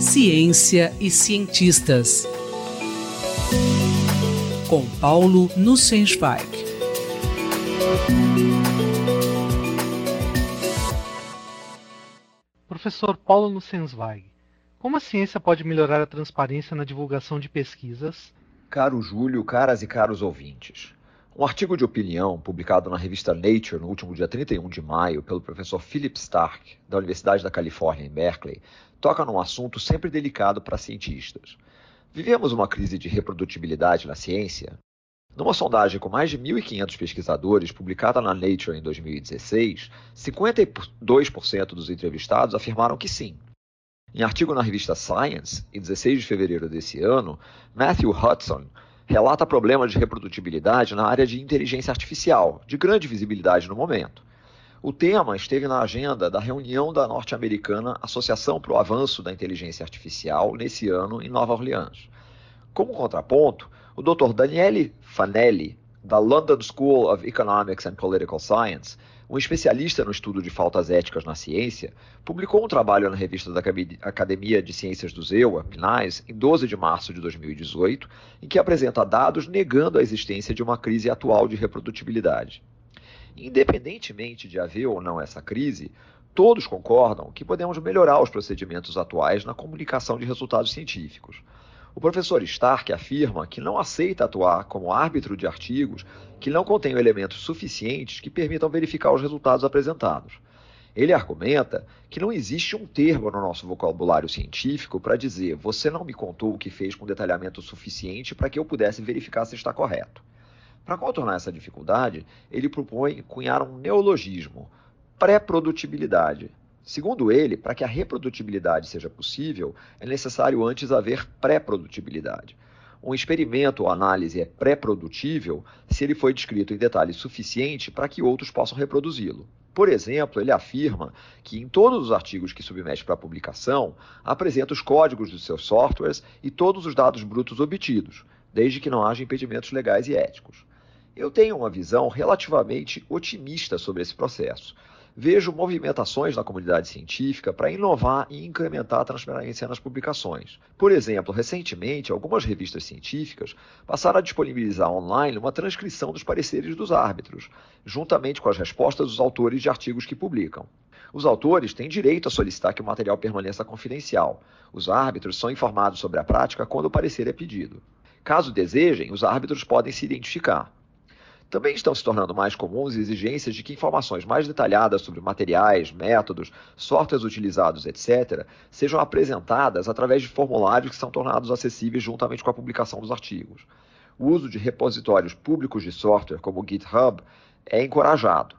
Ciência e cientistas. Com Paulo Nussensweig. Professor Paulo Nussensweig, como a ciência pode melhorar a transparência na divulgação de pesquisas? Caro Júlio, caras e caros ouvintes. Um artigo de opinião publicado na revista Nature no último dia 31 de maio pelo professor Philip Stark, da Universidade da Califórnia em Berkeley, toca num assunto sempre delicado para cientistas. Vivemos uma crise de reprodutibilidade na ciência? Numa sondagem com mais de 1.500 pesquisadores, publicada na Nature em 2016, 52% dos entrevistados afirmaram que sim. Em artigo na revista Science, em 16 de fevereiro desse ano, Matthew Hudson relata problemas de reprodutibilidade na área de inteligência artificial, de grande visibilidade no momento. O tema esteve na agenda da reunião da norte-americana Associação para o Avanço da Inteligência Artificial nesse ano em Nova Orleans. Como contraponto, o Dr. Daniele Fanelli, da London School of Economics and Political Science, um especialista no estudo de faltas éticas na ciência, publicou um trabalho na revista da Academia de Ciências do ZEUA, PNAS, em 12 de março de 2018, em que apresenta dados negando a existência de uma crise atual de reprodutibilidade. Independentemente de haver ou não essa crise, todos concordam que podemos melhorar os procedimentos atuais na comunicação de resultados científicos. O professor Stark afirma que não aceita atuar como árbitro de artigos que não contenham elementos suficientes que permitam verificar os resultados apresentados. Ele argumenta que não existe um termo no nosso vocabulário científico para dizer você não me contou o que fez com detalhamento suficiente para que eu pudesse verificar se está correto. Para contornar essa dificuldade, ele propõe cunhar um neologismo, pré-produtibilidade, Segundo ele, para que a reprodutibilidade seja possível, é necessário antes haver pré-produtibilidade. Um experimento ou análise é pré-produtível se ele foi descrito em detalhe suficiente para que outros possam reproduzi-lo. Por exemplo, ele afirma que em todos os artigos que submete para publicação, apresenta os códigos dos seus softwares e todos os dados brutos obtidos, desde que não haja impedimentos legais e éticos. Eu tenho uma visão relativamente otimista sobre esse processo vejo movimentações na comunidade científica para inovar e incrementar a transparência nas publicações. Por exemplo, recentemente, algumas revistas científicas passaram a disponibilizar online uma transcrição dos pareceres dos árbitros, juntamente com as respostas dos autores de artigos que publicam. Os autores têm direito a solicitar que o material permaneça confidencial. Os árbitros são informados sobre a prática quando o parecer é pedido. Caso desejem, os árbitros podem se identificar. Também estão se tornando mais comuns exigências de que informações mais detalhadas sobre materiais, métodos, softwares utilizados, etc., sejam apresentadas através de formulários que são tornados acessíveis juntamente com a publicação dos artigos. O uso de repositórios públicos de software, como o GitHub, é encorajado.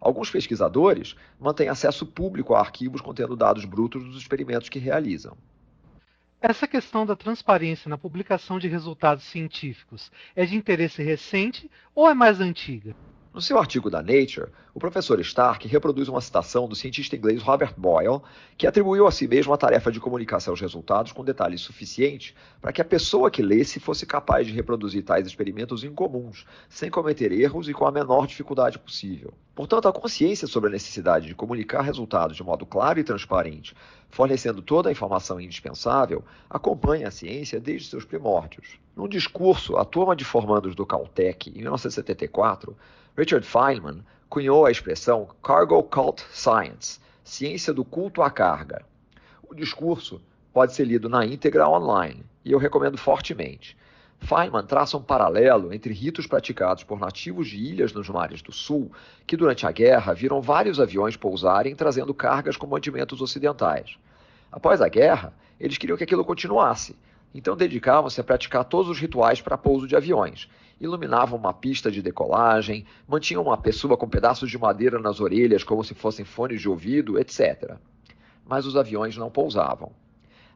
Alguns pesquisadores mantêm acesso público a arquivos contendo dados brutos dos experimentos que realizam. Essa questão da transparência na publicação de resultados científicos é de interesse recente ou é mais antiga? No seu artigo da Nature, o professor Stark reproduz uma citação do cientista inglês Robert Boyle, que atribuiu a si mesmo a tarefa de comunicar seus resultados com detalhes suficientes para que a pessoa que lesse fosse capaz de reproduzir tais experimentos incomuns, sem cometer erros e com a menor dificuldade possível. Portanto, a consciência sobre a necessidade de comunicar resultados de modo claro e transparente, fornecendo toda a informação indispensável, acompanha a ciência desde seus primórdios. Num discurso à turma de formandos do Caltech, em 1974, Richard Feynman cunhou a expressão Cargo Cult Science, ciência do culto à carga. O discurso pode ser lido na íntegra online, e eu recomendo fortemente. Feynman traça um paralelo entre ritos praticados por nativos de ilhas nos mares do sul, que durante a guerra viram vários aviões pousarem trazendo cargas com mantimentos ocidentais. Após a guerra, eles queriam que aquilo continuasse, então dedicavam-se a praticar todos os rituais para pouso de aviões. Iluminavam uma pista de decolagem, mantinham uma pessoa com pedaços de madeira nas orelhas como se fossem fones de ouvido, etc. Mas os aviões não pousavam.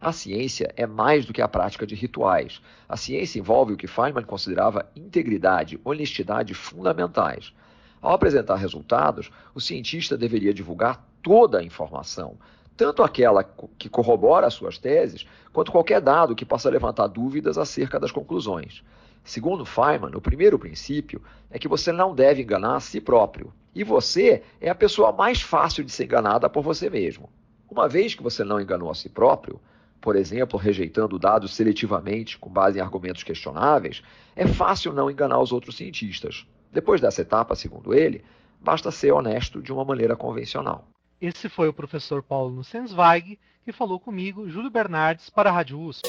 A ciência é mais do que a prática de rituais. A ciência envolve o que Feynman considerava integridade, honestidade fundamentais. Ao apresentar resultados, o cientista deveria divulgar toda a informação, tanto aquela que corrobora as suas teses, quanto qualquer dado que possa levantar dúvidas acerca das conclusões. Segundo Feynman, o primeiro princípio é que você não deve enganar a si próprio. E você é a pessoa mais fácil de ser enganada por você mesmo. Uma vez que você não enganou a si próprio, por exemplo, rejeitando dados seletivamente com base em argumentos questionáveis, é fácil não enganar os outros cientistas. Depois dessa etapa, segundo ele, basta ser honesto de uma maneira convencional. Esse foi o professor Paulo Nussensweig que falou comigo, Júlio Bernardes, para a Rádio USP.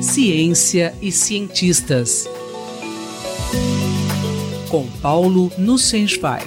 Ciência e cientistas. Com Paulo Nussensweig.